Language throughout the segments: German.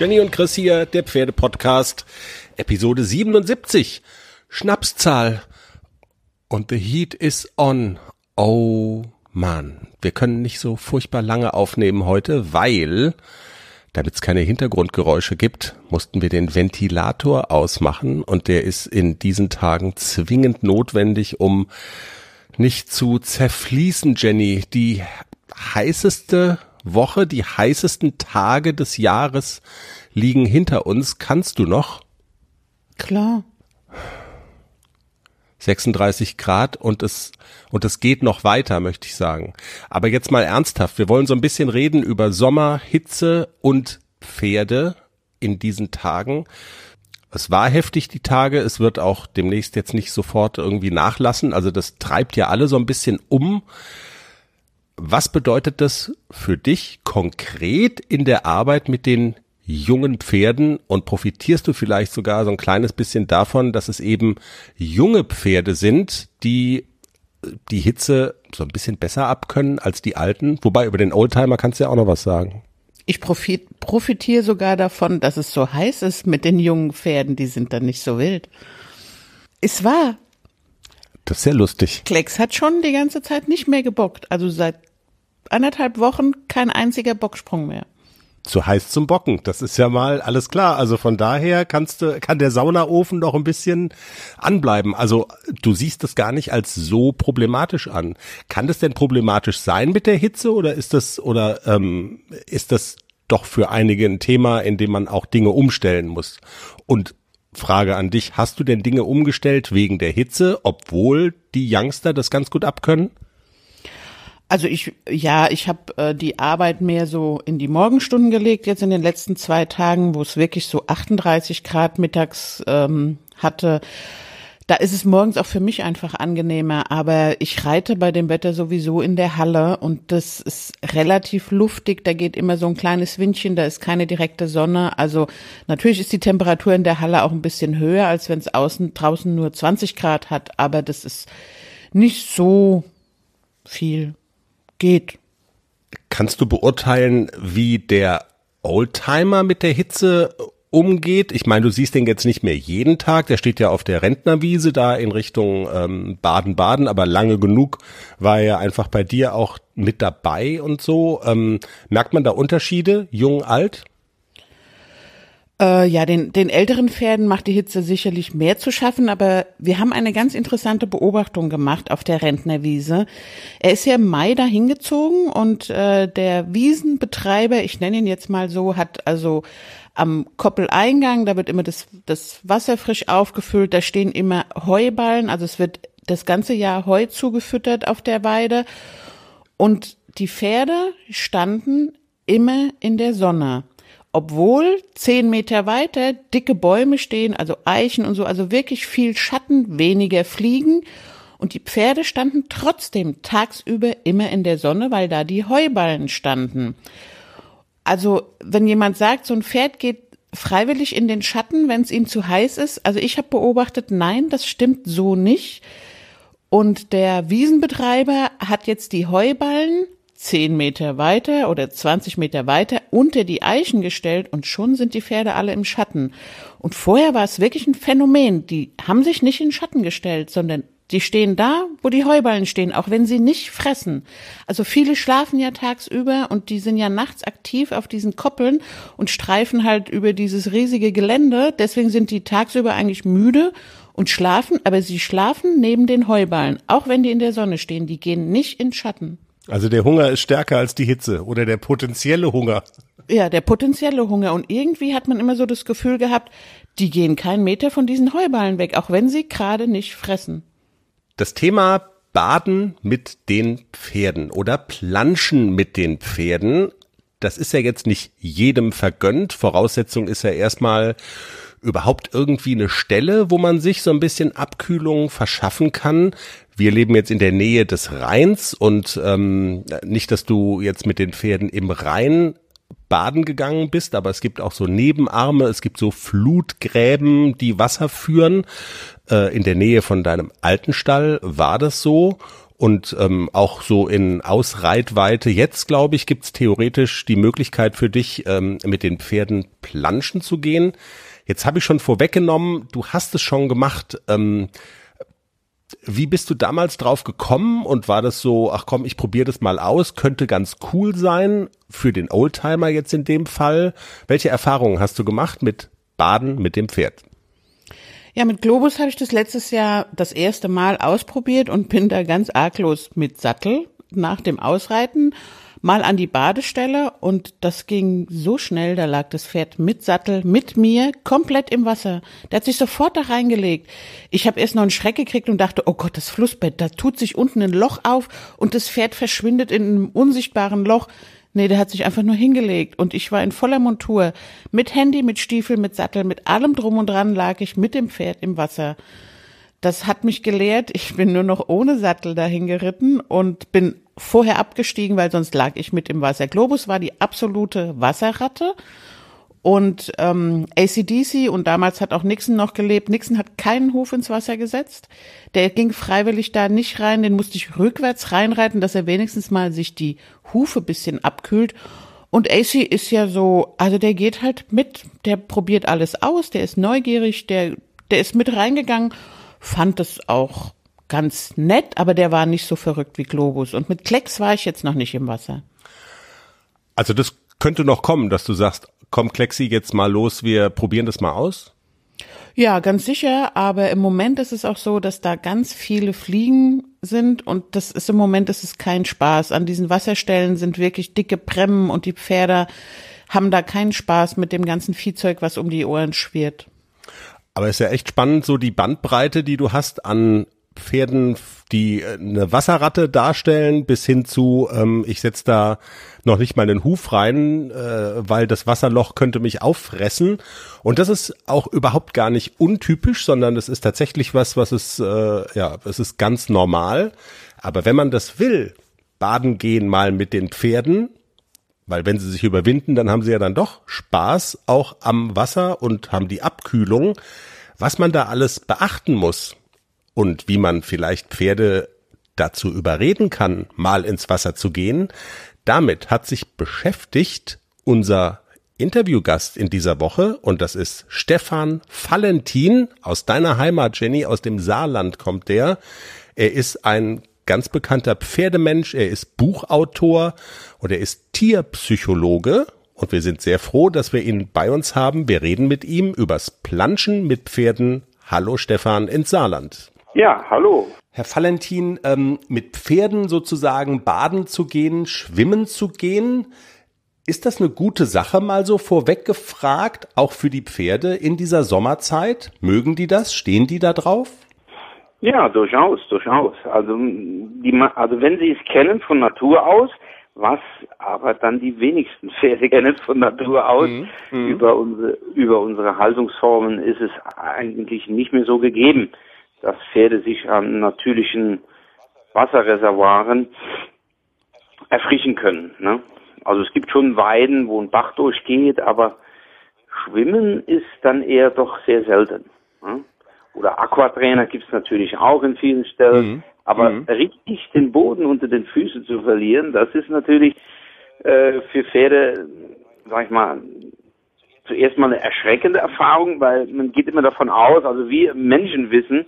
Jenny und Chris hier, der Pferdepodcast, Episode 77. Schnapszahl. Und the heat is on. Oh man, wir können nicht so furchtbar lange aufnehmen heute, weil, damit es keine Hintergrundgeräusche gibt, mussten wir den Ventilator ausmachen und der ist in diesen Tagen zwingend notwendig, um nicht zu zerfließen, Jenny. Die heißeste Woche, die heißesten Tage des Jahres liegen hinter uns. Kannst du noch? Klar. 36 Grad und es, und es geht noch weiter, möchte ich sagen. Aber jetzt mal ernsthaft. Wir wollen so ein bisschen reden über Sommer, Hitze und Pferde in diesen Tagen. Es war heftig die Tage. Es wird auch demnächst jetzt nicht sofort irgendwie nachlassen. Also das treibt ja alle so ein bisschen um. Was bedeutet das für dich konkret in der Arbeit mit den jungen Pferden und profitierst du vielleicht sogar so ein kleines bisschen davon, dass es eben junge Pferde sind, die die Hitze so ein bisschen besser abkönnen als die alten? Wobei über den Oldtimer kannst du ja auch noch was sagen. Ich profit, profitiere sogar davon, dass es so heiß ist mit den jungen Pferden, die sind dann nicht so wild. Es war. Das ist sehr lustig. Klecks hat schon die ganze Zeit nicht mehr gebockt. Also seit anderthalb Wochen kein einziger Bocksprung mehr. Zu heiß zum Bocken, das ist ja mal alles klar. Also von daher kannst du, kann der Saunaofen noch ein bisschen anbleiben. Also du siehst das gar nicht als so problematisch an. Kann das denn problematisch sein mit der Hitze oder ist das oder ähm, ist das doch für einige ein Thema, in dem man auch Dinge umstellen muss? Und Frage an dich, hast du denn Dinge umgestellt wegen der Hitze, obwohl die Youngster das ganz gut abkönnen? Also ich, ja, ich habe äh, die Arbeit mehr so in die Morgenstunden gelegt, jetzt in den letzten zwei Tagen, wo es wirklich so 38 Grad mittags ähm, hatte. Da ist es morgens auch für mich einfach angenehmer, aber ich reite bei dem Wetter sowieso in der Halle und das ist relativ luftig, da geht immer so ein kleines Windchen, da ist keine direkte Sonne. Also natürlich ist die Temperatur in der Halle auch ein bisschen höher, als wenn es außen draußen nur 20 Grad hat, aber das ist nicht so viel geht. Kannst du beurteilen, wie der Oldtimer mit der Hitze umgeht? Ich meine, du siehst den jetzt nicht mehr jeden Tag, der steht ja auf der Rentnerwiese da in Richtung ähm, Baden-Baden, aber lange genug war er einfach bei dir auch mit dabei und so. Ähm, merkt man da Unterschiede, jung, alt? Äh, ja, den, den älteren Pferden macht die Hitze sicherlich mehr zu schaffen, aber wir haben eine ganz interessante Beobachtung gemacht auf der Rentnerwiese. Er ist ja im Mai dahin gezogen und äh, der Wiesenbetreiber, ich nenne ihn jetzt mal so, hat also am Koppeleingang, da wird immer das, das Wasser frisch aufgefüllt, da stehen immer Heuballen, also es wird das ganze Jahr Heu zugefüttert auf der Weide und die Pferde standen immer in der Sonne obwohl zehn Meter weiter dicke Bäume stehen, also Eichen und so, also wirklich viel Schatten, weniger Fliegen. Und die Pferde standen trotzdem tagsüber immer in der Sonne, weil da die Heuballen standen. Also wenn jemand sagt, so ein Pferd geht freiwillig in den Schatten, wenn es ihm zu heiß ist, also ich habe beobachtet, nein, das stimmt so nicht. Und der Wiesenbetreiber hat jetzt die Heuballen zehn Meter weiter oder 20 Meter weiter unter die Eichen gestellt und schon sind die Pferde alle im Schatten. Und vorher war es wirklich ein Phänomen. Die haben sich nicht in Schatten gestellt, sondern die stehen da, wo die Heuballen stehen, auch wenn sie nicht fressen. Also viele schlafen ja tagsüber und die sind ja nachts aktiv auf diesen Koppeln und streifen halt über dieses riesige Gelände. Deswegen sind die tagsüber eigentlich müde und schlafen, aber sie schlafen neben den Heuballen, auch wenn die in der Sonne stehen. Die gehen nicht in Schatten. Also der Hunger ist stärker als die Hitze oder der potenzielle Hunger. Ja, der potenzielle Hunger. Und irgendwie hat man immer so das Gefühl gehabt, die gehen keinen Meter von diesen Heuballen weg, auch wenn sie gerade nicht fressen. Das Thema Baden mit den Pferden oder Planschen mit den Pferden. Das ist ja jetzt nicht jedem vergönnt. Voraussetzung ist ja erstmal überhaupt irgendwie eine Stelle, wo man sich so ein bisschen Abkühlung verschaffen kann. Wir leben jetzt in der Nähe des Rheins und ähm, nicht, dass du jetzt mit den Pferden im Rhein baden gegangen bist, aber es gibt auch so Nebenarme, es gibt so Flutgräben, die Wasser führen. Äh, in der Nähe von deinem alten Stall war das so. Und ähm, auch so in Ausreitweite. Jetzt, glaube ich, gibt's theoretisch die Möglichkeit für dich, ähm, mit den Pferden planschen zu gehen. Jetzt habe ich schon vorweggenommen, du hast es schon gemacht. Ähm, wie bist du damals drauf gekommen und war das so, ach komm, ich probiere das mal aus, könnte ganz cool sein für den Oldtimer jetzt in dem Fall. Welche Erfahrungen hast du gemacht mit Baden mit dem Pferd? Ja, mit Globus habe ich das letztes Jahr das erste Mal ausprobiert und bin da ganz arglos mit Sattel nach dem Ausreiten mal an die Badestelle und das ging so schnell, da lag das Pferd mit Sattel, mit mir, komplett im Wasser. Der hat sich sofort da reingelegt. Ich habe erst noch einen Schreck gekriegt und dachte, oh Gott, das Flussbett, da tut sich unten ein Loch auf und das Pferd verschwindet in einem unsichtbaren Loch. Nee, der hat sich einfach nur hingelegt und ich war in voller Montur. Mit Handy, mit Stiefel, mit Sattel, mit allem drum und dran lag ich mit dem Pferd im Wasser. Das hat mich gelehrt. Ich bin nur noch ohne Sattel dahin geritten und bin vorher abgestiegen, weil sonst lag ich mit im Wasser. Globus war die absolute Wasserratte. Und ähm, ACDC und damals hat auch Nixon noch gelebt. Nixon hat keinen Huf ins Wasser gesetzt. Der ging freiwillig da nicht rein. Den musste ich rückwärts reinreiten, dass er wenigstens mal sich die Hufe bisschen abkühlt. Und AC ist ja so, also der geht halt mit, der probiert alles aus, der ist neugierig, der, der ist mit reingegangen, fand es auch ganz nett, aber der war nicht so verrückt wie Globus. Und mit Klecks war ich jetzt noch nicht im Wasser. Also das könnte noch kommen, dass du sagst, komm Klexi, jetzt mal los, wir probieren das mal aus? Ja, ganz sicher, aber im Moment ist es auch so, dass da ganz viele Fliegen sind und das ist im Moment ist es kein Spaß. An diesen Wasserstellen sind wirklich dicke Bremmen und die Pferde haben da keinen Spaß mit dem ganzen Viehzeug, was um die Ohren schwirrt. Aber ist ja echt spannend, so die Bandbreite, die du hast an Pferden, die äh, eine Wasserratte darstellen, bis hin zu, ähm, ich setze da noch nicht mal einen Huf rein, äh, weil das Wasserloch könnte mich auffressen. Und das ist auch überhaupt gar nicht untypisch, sondern es ist tatsächlich was, was ist, äh, ja, es ist ganz normal. Aber wenn man das will, baden gehen mal mit den Pferden, weil wenn sie sich überwinden, dann haben sie ja dann doch Spaß auch am Wasser und haben die Abkühlung. Was man da alles beachten muss, und wie man vielleicht Pferde dazu überreden kann, mal ins Wasser zu gehen. Damit hat sich beschäftigt unser Interviewgast in dieser Woche und das ist Stefan Valentin aus deiner Heimat, Jenny, aus dem Saarland kommt der. Er ist ein ganz bekannter Pferdemensch, er ist Buchautor und er ist Tierpsychologe und wir sind sehr froh, dass wir ihn bei uns haben. Wir reden mit ihm übers Planschen mit Pferden. Hallo Stefan ins Saarland. Ja, hallo. Herr Valentin, ähm, mit Pferden sozusagen baden zu gehen, schwimmen zu gehen, ist das eine gute Sache, mal so vorweg gefragt, auch für die Pferde in dieser Sommerzeit? Mögen die das? Stehen die da drauf? Ja, durchaus, durchaus. Also, die, also wenn sie es kennen von Natur aus, was aber dann die wenigsten Pferde kennen von Natur aus, mhm. mhm. über, unsere, über unsere Haltungsformen ist es eigentlich nicht mehr so gegeben dass Pferde sich an natürlichen Wasserreservoiren erfrischen können. Ne? Also es gibt schon Weiden, wo ein Bach durchgeht, aber Schwimmen ist dann eher doch sehr selten. Ne? Oder Aquatrainer gibt es natürlich auch in vielen Stellen. Mhm. Aber mhm. richtig den Boden unter den Füßen zu verlieren, das ist natürlich äh, für Pferde, sag ich mal, zuerst mal eine erschreckende Erfahrung, weil man geht immer davon aus, also wir Menschen wissen,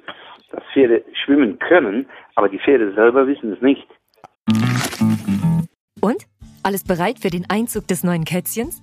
dass Pferde schwimmen können, aber die Pferde selber wissen es nicht. Und? Alles bereit für den Einzug des neuen Kätzchens?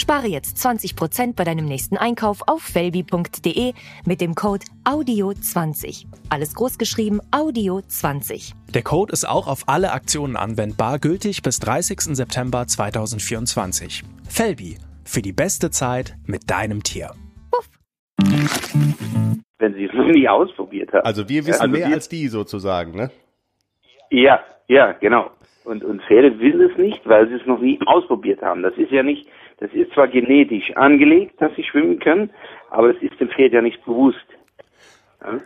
Spare jetzt 20% bei deinem nächsten Einkauf auf felbi.de mit dem Code AUDIO20. Alles großgeschrieben AUDIO20. Der Code ist auch auf alle Aktionen anwendbar, gültig bis 30. September 2024. Felbi, für die beste Zeit mit deinem Tier. Wenn sie es noch nie ausprobiert haben. Also wir wissen Also mehr wir- als die sozusagen, ne? Ja, ja, genau. Und, und Pferde wissen es nicht, weil sie es noch nie ausprobiert haben. Das ist ja nicht, das ist zwar genetisch angelegt, dass sie schwimmen können, aber es ist dem Pferd ja nicht bewusst. Ja?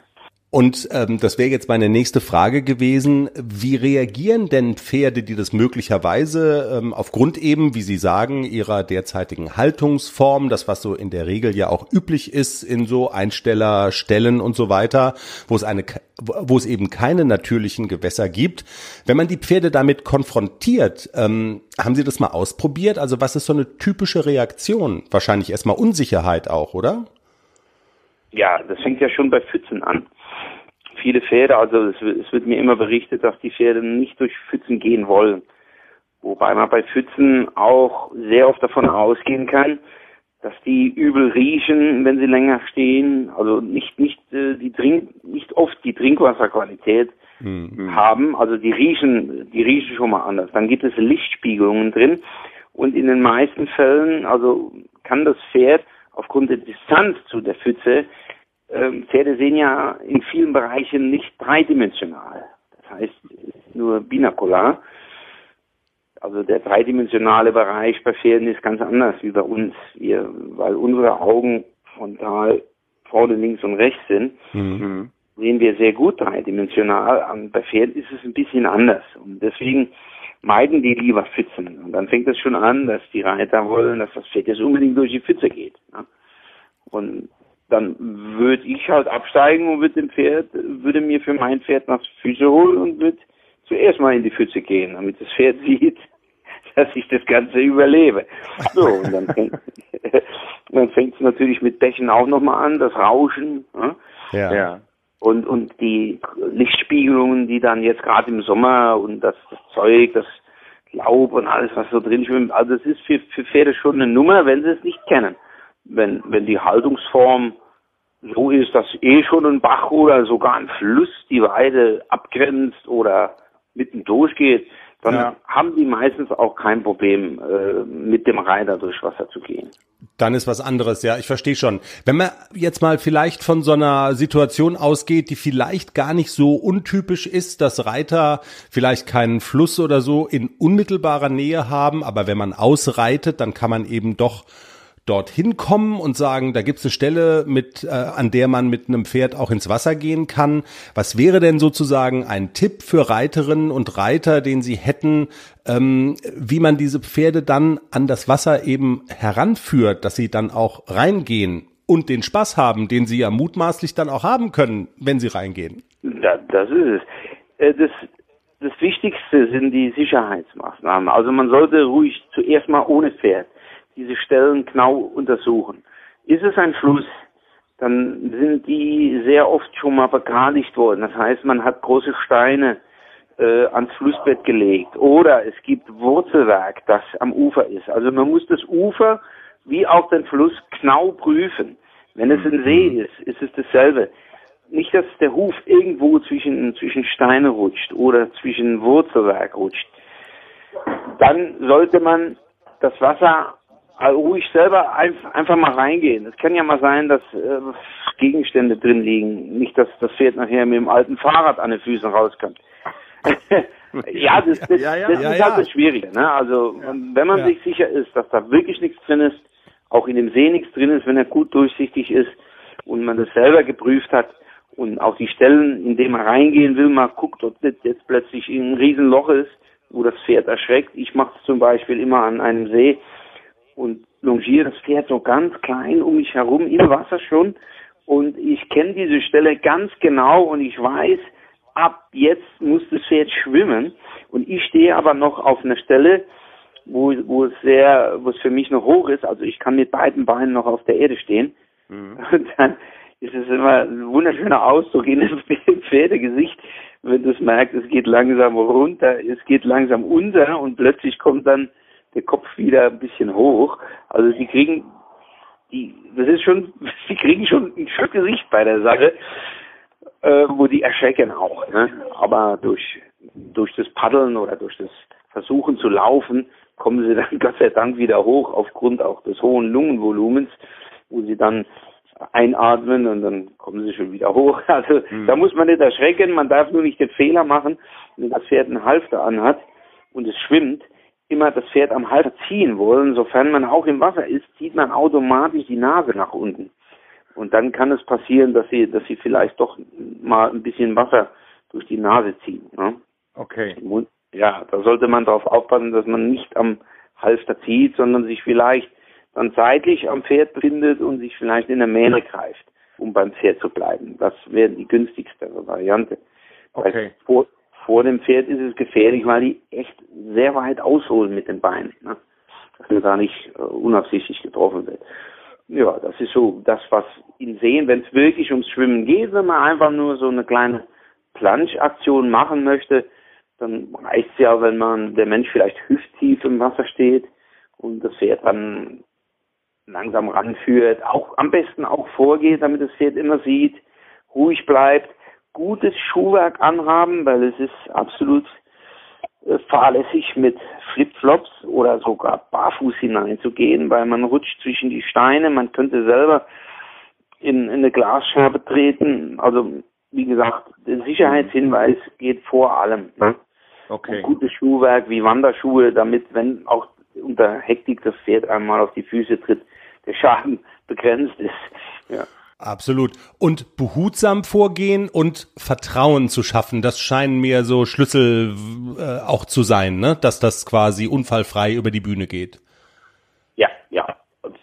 Und ähm, das wäre jetzt meine nächste Frage gewesen. Wie reagieren denn Pferde, die das möglicherweise ähm, aufgrund eben, wie Sie sagen, ihrer derzeitigen Haltungsform, das was so in der Regel ja auch üblich ist in so Einstellerstellen und so weiter, wo es eine, wo es eben keine natürlichen Gewässer gibt. Wenn man die Pferde damit konfrontiert, ähm, haben Sie das mal ausprobiert? Also was ist so eine typische Reaktion? Wahrscheinlich erstmal Unsicherheit auch, oder? Ja, das fängt ja schon bei Pfützen an. Viele Pferde, also es, wird- es wird mir immer berichtet, dass die Pferde nicht durch Pfützen gehen wollen. Wobei man bei Pfützen auch sehr oft davon ausgehen kann, dass die übel riechen, wenn sie länger stehen. Also nicht nicht äh, die Trink nicht oft die Trinkwasserqualität haben. Also die riechen die riechen schon mal anders. Dann gibt es Lichtspiegelungen drin und in den meisten Fällen also kann das Pferd aufgrund der Distanz zu der Pfütze Pferde sehen ja in vielen Bereichen nicht dreidimensional. Das heißt nur binakular. Also der dreidimensionale Bereich bei Pferden ist ganz anders wie bei uns, wir, weil unsere Augen frontal vorne, links und rechts sind, sehen wir sehr gut dreidimensional. Und bei Pferden ist es ein bisschen anders. Und deswegen meiden die lieber Pfützen. Und dann fängt es schon an, dass die Reiter wollen, dass das Pferd jetzt unbedingt durch die Pfütze geht. Ne? Und dann würde ich halt absteigen und würde dem Pferd, würde mir für mein Pferd nach Füße holen und würde zuerst mal in die Pfütze gehen, damit das Pferd sieht, dass ich das Ganze überlebe. So, und dann fängt dann fängt es natürlich mit Bächen auch nochmal an, das Rauschen. Ne? Ja. Und, und die Lichtspiegelungen, die dann jetzt gerade im Sommer und das, das Zeug, das Laub und alles, was so drin schwimmt, also es ist für, für Pferde schon eine Nummer, wenn sie es nicht kennen. Wenn, wenn die Haltungsform so ist, dass eh schon ein Bach oder sogar ein Fluss die Weide abgrenzt oder mitten durchgeht, dann Ja. haben die meistens auch kein Problem, äh, mit dem Reiter durchs Wasser zu gehen. Dann ist was anderes, ja, ich verstehe schon. Wenn man jetzt mal vielleicht von so einer Situation ausgeht, die vielleicht gar nicht so untypisch ist, dass Reiter vielleicht keinen Fluss oder so in unmittelbarer Nähe haben, aber wenn man ausreitet, dann kann man eben doch dorthin kommen und sagen, da gibt's eine Stelle, mit, äh, an der man mit einem Pferd auch ins Wasser gehen kann. Was wäre denn sozusagen ein Tipp für Reiterinnen und Reiter, den sie hätten, ähm, wie man diese Pferde dann an das Wasser eben heranführt, dass sie dann auch reingehen und den Spaß haben, den sie ja mutmaßlich dann auch haben können, wenn sie reingehen? Da, das ist es. Äh, Das, das Wichtigste sind die Sicherheitsmaßnahmen. Also man sollte ruhig zuerst mal ohne Pferd diese Stellen genau untersuchen. Ist es ein Fluss, dann sind die sehr oft schon mal begradigt worden. Das heißt, man hat große Steine äh, ans Flussbett gelegt. Oder es gibt Wurzelwerk, das am Ufer ist. Also man muss das Ufer wie auch den Fluss genau prüfen. Wenn es ein See ist, ist es dasselbe. Nicht, dass der Huf irgendwo zwischen, zwischen Steine rutscht oder zwischen Wurzelwerk rutscht. Dann sollte man das Wasser äh, ruhig selber einf- einfach mal reingehen. Es kann ja mal sein, dass äh, Gegenstände drin liegen. Nicht, dass das Pferd nachher mit dem alten Fahrrad an den Füßen rauskommt. ja, das, das, Ja, ja. das Ja, ist ja. halt das Schwierige. Ne? Also wenn man sich sicher ist, dass da wirklich nichts drin ist, auch in dem See nichts drin ist, wenn er gut durchsichtig ist, und man das selber geprüft hat und auch die Stellen, in denen man reingehen will, man guckt, ob das jetzt plötzlich ein Riesenloch ist, wo das Pferd erschreckt. Ich mache es zum Beispiel immer an einem See und longiere das Pferd so ganz klein um mich herum im Wasser schon. Und ich kenne diese Stelle ganz genau und ich weiß, ab jetzt muss das Pferd schwimmen. Und ich stehe aber noch auf einer Stelle, wo, wo es sehr, wo es für mich noch hoch ist, also ich kann mit beiden Beinen noch auf der Erde stehen. Mhm. und dann ist es immer ein wunderschöner Ausdruck in dem Pferdegesicht, wenn es merkt, es geht langsam runter, es geht langsam unter und plötzlich kommt dann der Kopf wieder ein bisschen hoch. Also sie kriegen die, das ist schon, sie kriegen schon ein schönes Gesicht bei der Sache, äh, wo die erschrecken auch. Ne? Aber durch, durch das Paddeln oder durch das Versuchen zu laufen, kommen sie dann Gott sei Dank wieder hoch aufgrund auch des hohen Lungenvolumens, wo sie dann einatmen und dann kommen sie schon wieder hoch. Also mhm. da muss man nicht erschrecken, man darf nur nicht den Fehler machen, wenn das Pferd einen Halfter anhat und es schwimmt, immer das Pferd am Halter ziehen wollen, sofern man auch im Wasser ist, zieht man automatisch die Nase nach unten. Und dann kann es passieren, dass sie, dass sie vielleicht doch mal ein bisschen Wasser durch die Nase ziehen. Ne? Okay. Ja, da sollte man darauf aufpassen, dass man nicht am Halfter zieht, sondern sich vielleicht dann seitlich am Pferd befindet und sich vielleicht in der Mähne greift, um beim Pferd zu bleiben. Das wäre die günstigste Variante. Okay. Vor, vor dem Pferd ist es gefährlich, weil die echt sehr weit ausholen mit den Beinen. Ne? Dass man da nicht uh, unabsichtlich getroffen wird. Ja, das ist so das, was ihn sehen, wenn es wirklich ums Schwimmen geht, wenn man einfach nur so eine kleine Planschaktion machen möchte, dann reicht es ja, wenn man der Mensch vielleicht hüfttief im Wasser steht und das Pferd dann langsam ranführt, auch am besten auch vorgeht, damit das Pferd immer sieht, ruhig bleibt, gutes Schuhwerk anhaben, weil es ist absolut äh, fahrlässig mit Flipflops oder sogar barfuß hineinzugehen, weil man rutscht zwischen die Steine, man könnte selber in, in eine Glasscherbe treten. Also wie gesagt, der Sicherheitshinweis geht vor allem. Ne? Okay. Und gutes Schuhwerk wie Wanderschuhe, damit, wenn auch unter Hektik das Pferd einmal auf die Füße tritt, der Schaden begrenzt ist. Ja. Absolut. Und behutsam vorgehen und Vertrauen zu schaffen, das scheinen mir so Schlüssel äh, auch zu sein, ne? dass das quasi unfallfrei über die Bühne geht. Ja, ja.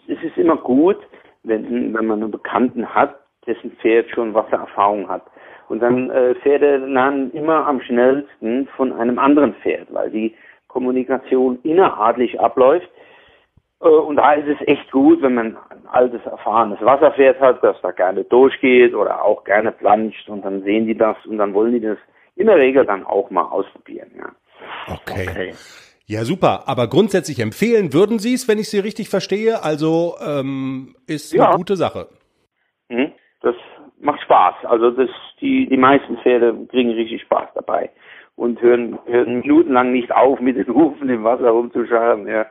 Es ist immer gut, wenn, wenn man einen Bekannten hat, dessen Pferd schon Wassererfahrung hat. Und dann äh, Pferde lernen immer am schnellsten von einem anderen Pferd, weil die Kommunikation innerartlich abläuft und da ist es echt gut, wenn man ein altes, erfahrenes Wasserpferd hat, das da gerne durchgeht oder auch gerne planscht und dann sehen die das und dann wollen die das in der Regel dann auch mal ausprobieren. Ja. Okay. okay. Ja, super. Aber grundsätzlich empfehlen würden Sie es, wenn ich Sie richtig verstehe. Also ähm, ist ja. eine gute Sache. Mhm. Das macht Spaß. Also das, die, die meisten Pferde kriegen richtig Spaß dabei und hören, hören minutenlang nicht auf, mit den Hufen im Wasser rumzuscharen. Ja.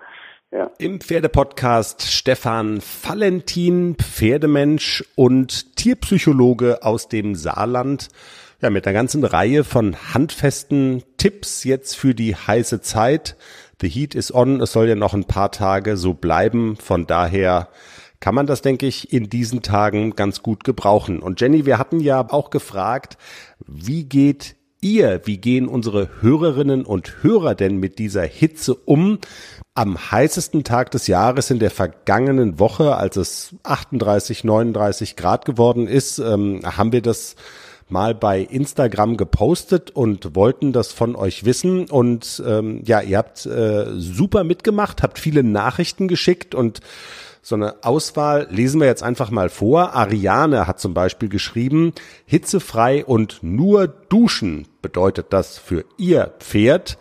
Ja. Im Pferdepodcast Stefan Valentin, Pferdemensch und Tierpsychologe aus dem Saarland. Ja, mit einer ganzen Reihe von handfesten Tipps jetzt für die heiße Zeit. The Heat is on. Es soll ja noch ein paar Tage so bleiben. Von daher kann man das, denke ich, in diesen Tagen ganz gut gebrauchen. Und Jenny, wir hatten ja auch gefragt, wie geht ihr, wie gehen unsere Hörerinnen und Hörer denn mit dieser Hitze um? Am heißesten Tag des Jahres in der vergangenen Woche, als es 38, 39 Grad geworden ist, ähm, haben wir das mal bei Instagram gepostet und wollten das von euch wissen. Und ähm, ja, ihr habt äh, super mitgemacht, habt viele Nachrichten geschickt und so eine Auswahl lesen wir jetzt einfach mal vor. Ariane hat zum Beispiel geschrieben, hitzefrei und nur duschen bedeutet das für ihr Pferd.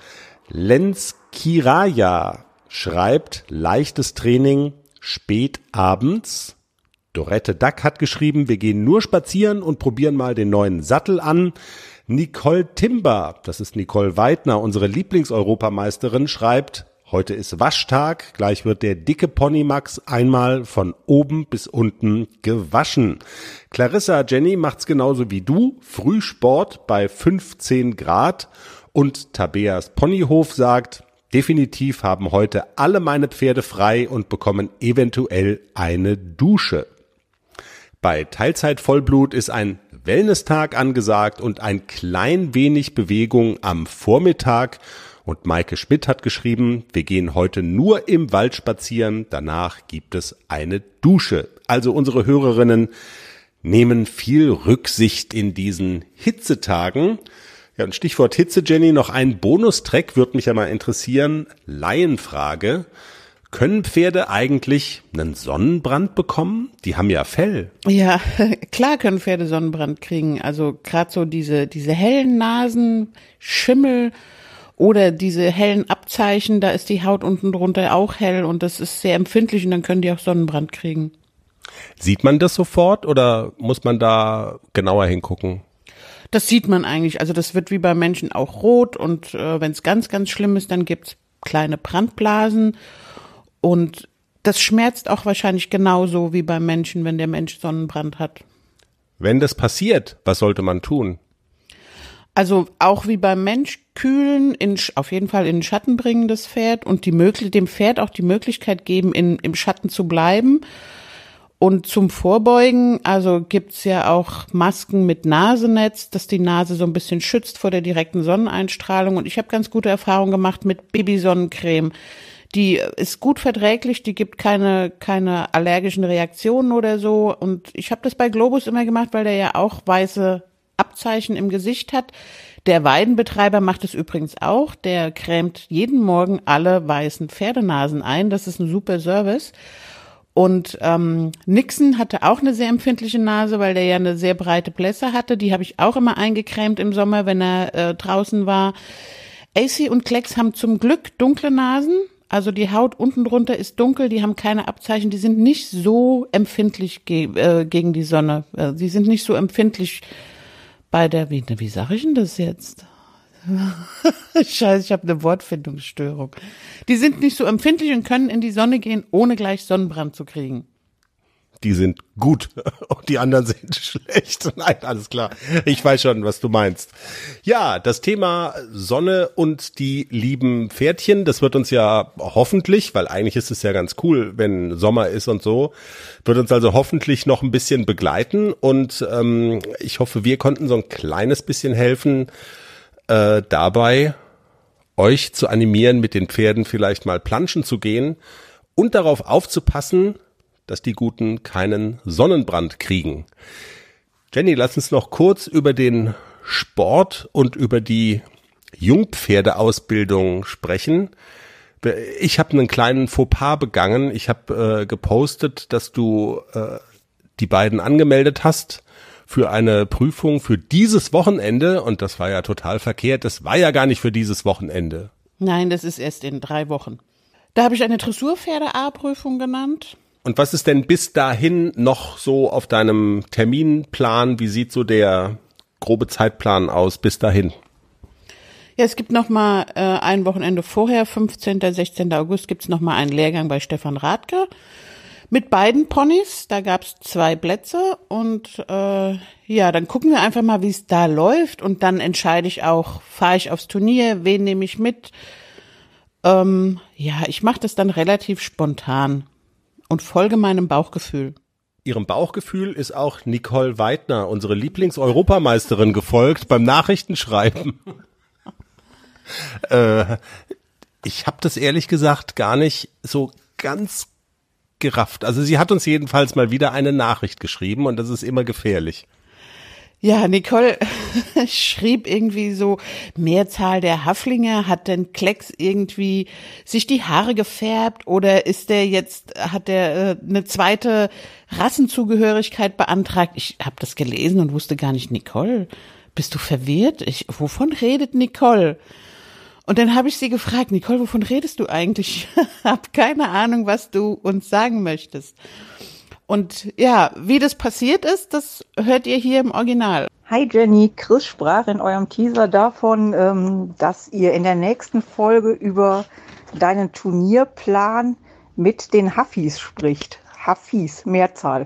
Lenz Kiraya schreibt, leichtes Training spät abends. Dorette Duck hat geschrieben, wir gehen nur spazieren und probieren mal den neuen Sattel an. Nicole Timber, das ist Nicole Weidner, unsere Lieblingseuropameisterin, schreibt, Heute ist Waschtag, gleich wird der dicke Ponymax einmal von oben bis unten gewaschen. Clarissa Jenny macht's genauso wie du, Frühsport bei 15 Grad und Tabeas Ponyhof sagt, definitiv haben heute alle meine Pferde frei und bekommen eventuell eine Dusche. Bei Teilzeit-Vollblut ist ein Wellness-Tag angesagt und ein klein wenig Bewegung am Vormittag. Und Maike Schmidt hat geschrieben, wir gehen heute nur im Wald spazieren, danach gibt es eine Dusche. Also unsere Hörerinnen nehmen viel Rücksicht in diesen Hitzetagen. Ja, und Stichwort Hitze, Jenny, noch ein Bonustrack würde mich ja mal interessieren. Laienfrage. Können Pferde eigentlich einen Sonnenbrand bekommen? Die haben ja Fell. Ja, klar können Pferde Sonnenbrand kriegen. Also gerade so diese, diese hellen Nasen, Schimmel oder diese hellen Abzeichen, da ist die Haut unten drunter auch hell und das ist sehr empfindlich und dann können die auch Sonnenbrand kriegen. Sieht man das sofort oder muss man da genauer hingucken? Das sieht man eigentlich. Also das wird wie bei Menschen auch rot und äh, wenn es ganz, ganz schlimm ist, dann gibt's kleine Brandblasen und das schmerzt auch wahrscheinlich genauso wie beim Menschen, wenn der Mensch Sonnenbrand hat. Wenn das passiert, was sollte man tun? Also auch wie beim Mensch kühlen, in, auf jeden Fall in den Schatten bringen das Pferd und die dem Pferd auch die Möglichkeit geben, in, im Schatten zu bleiben. Und zum Vorbeugen, also gibt's ja auch Masken mit Nasenetz, dass die Nase so ein bisschen schützt vor der direkten Sonneneinstrahlung. Und ich habe ganz gute Erfahrungen gemacht mit Babysonnencreme. Die ist gut verträglich, die gibt keine, keine allergischen Reaktionen oder so. Und ich habe das bei Globus immer gemacht, weil der ja auch weiße Abzeichen im Gesicht hat. Der Weidenbetreiber macht es übrigens auch. Der cremt jeden Morgen alle weißen Pferdenasen ein. Das ist ein super Service. Und ähm, Nixon hatte auch eine sehr empfindliche Nase, weil der ja eine sehr breite Blässe hatte. Die habe ich auch immer eingecremt im Sommer, wenn er äh, draußen war. AC und Klecks haben zum Glück dunkle Nasen. Also die Haut unten drunter ist dunkel, die haben keine Abzeichen, die sind nicht so empfindlich ge äh, gegen die Sonne. Äh, die sind nicht so empfindlich bei der, wie, wie sage ich denn das jetzt? Scheiße, ich habe eine Wortfindungsstörung. Die sind nicht so empfindlich und können in die Sonne gehen, ohne gleich Sonnenbrand zu kriegen die sind gut und die anderen sind schlecht. Nein, alles klar. Ich weiß schon, was du meinst. Ja, das Thema Sonne und die lieben Pferdchen, das wird uns ja hoffentlich, weil eigentlich ist es ja ganz cool, wenn Sommer ist und so, wird uns also hoffentlich noch ein bisschen begleiten und ähm, ich hoffe, wir konnten so ein kleines bisschen helfen, äh, dabei euch zu animieren, mit den Pferden vielleicht mal planschen zu gehen und darauf aufzupassen, dass die Guten keinen Sonnenbrand kriegen. Jenny, lass uns noch kurz über den Sport und über die Jungpferdeausbildung sprechen. Ich habe einen kleinen Fauxpas begangen. Ich habe äh, gepostet, dass du äh, die beiden angemeldet hast für eine Prüfung für dieses Wochenende und das war ja total verkehrt. Das war ja gar nicht für dieses Wochenende. Nein, das ist erst in drei Wochen. Da habe ich eine Dressurpferde-A-Prüfung genannt. Und was ist denn bis dahin noch so auf deinem Terminplan? Wie sieht so der grobe Zeitplan aus bis dahin? Ja, es gibt noch mal äh, ein Wochenende vorher, 15. 16. August, gibt's noch mal einen Lehrgang bei Stefan Radke mit beiden Ponys. Da gab's zwei Plätze und äh, ja, dann gucken wir einfach mal, wie es da läuft und dann entscheide ich auch, fahre ich aufs Turnier, wen nehme ich mit. Ähm, ja, ich mache das dann relativ spontan und folge meinem Bauchgefühl. Ihrem Bauchgefühl ist auch Nicole Weidner, unsere Lieblingseuropameisterin, gefolgt beim Nachrichtenschreiben. äh, ich habe das ehrlich gesagt gar nicht so ganz gerafft. Also sie hat uns jedenfalls mal wieder eine Nachricht geschrieben und das ist immer gefährlich. Ja, Nicole schrieb irgendwie so, Mehrzahl der Haflinge, hat denn Klecks irgendwie sich die Haare gefärbt oder ist der jetzt, hat der äh, eine zweite Rassenzugehörigkeit beantragt? Ich habe das gelesen und wusste gar nicht, Nicole, bist du verwirrt? Ich, wovon redet Nicole? Und dann habe ich sie gefragt, Nicole, wovon redest du eigentlich? Ich habe keine Ahnung, was du uns sagen möchtest. Und ja, wie das passiert ist, das hört ihr hier im Original. Hi Jenny, Chris sprach in eurem Teaser davon, ähm, dass ihr in der nächsten Folge über deinen Turnierplan mit den Huffis spricht. Huffis, Mehrzahl.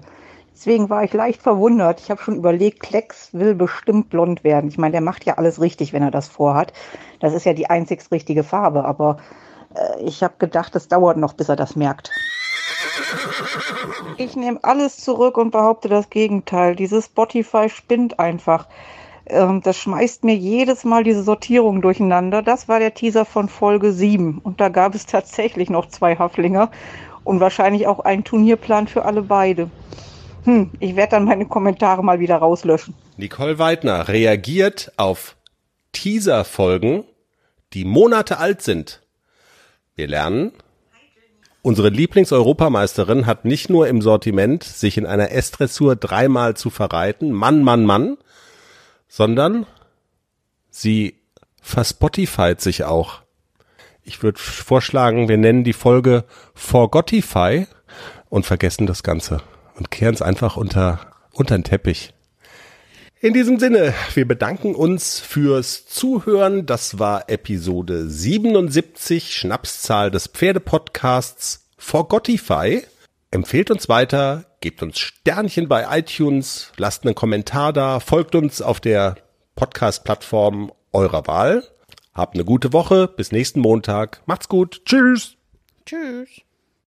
Deswegen war ich leicht verwundert. Ich habe schon überlegt, Klecks will bestimmt blond werden. Ich meine, der macht ja alles richtig, wenn er das vorhat. Das ist ja die einzig richtige Farbe. Aber äh, ich habe gedacht, es dauert noch, bis er das merkt. Ich nehme alles zurück und behaupte das Gegenteil. Dieses Spotify spinnt einfach. Ähm, das schmeißt mir jedes Mal diese Sortierung durcheinander. Das war der Teaser von Folge 7. Und da gab es tatsächlich noch zwei Haflinger und wahrscheinlich auch einen Turnierplan für alle beide. Hm, ich werde dann meine Kommentare mal wieder rauslöschen. Nicole Weidner reagiert auf Teaser-Folgen, die Monate alt sind. Wir lernen, unsere Lieblingseuropameisterin hat nicht nur im Sortiment, sich in einer S-Dressur dreimal zu verreiten, Mann, Mann, Mann, sondern sie verspotified sich auch. Ich würde vorschlagen, wir nennen die Folge Forgotify und vergessen das Ganze und kehren es einfach unter, unter den Teppich. In diesem Sinne, wir bedanken uns fürs Zuhören. Das war Episode 77, Schnapszahl des Pferdepodcasts Forgotify. Empfehlt uns weiter, gebt uns Sternchen bei iTunes, lasst einen Kommentar da, folgt uns auf der Podcast-Plattform eurer Wahl. Habt eine gute Woche, bis nächsten Montag. Macht's gut. Tschüss. Tschüss.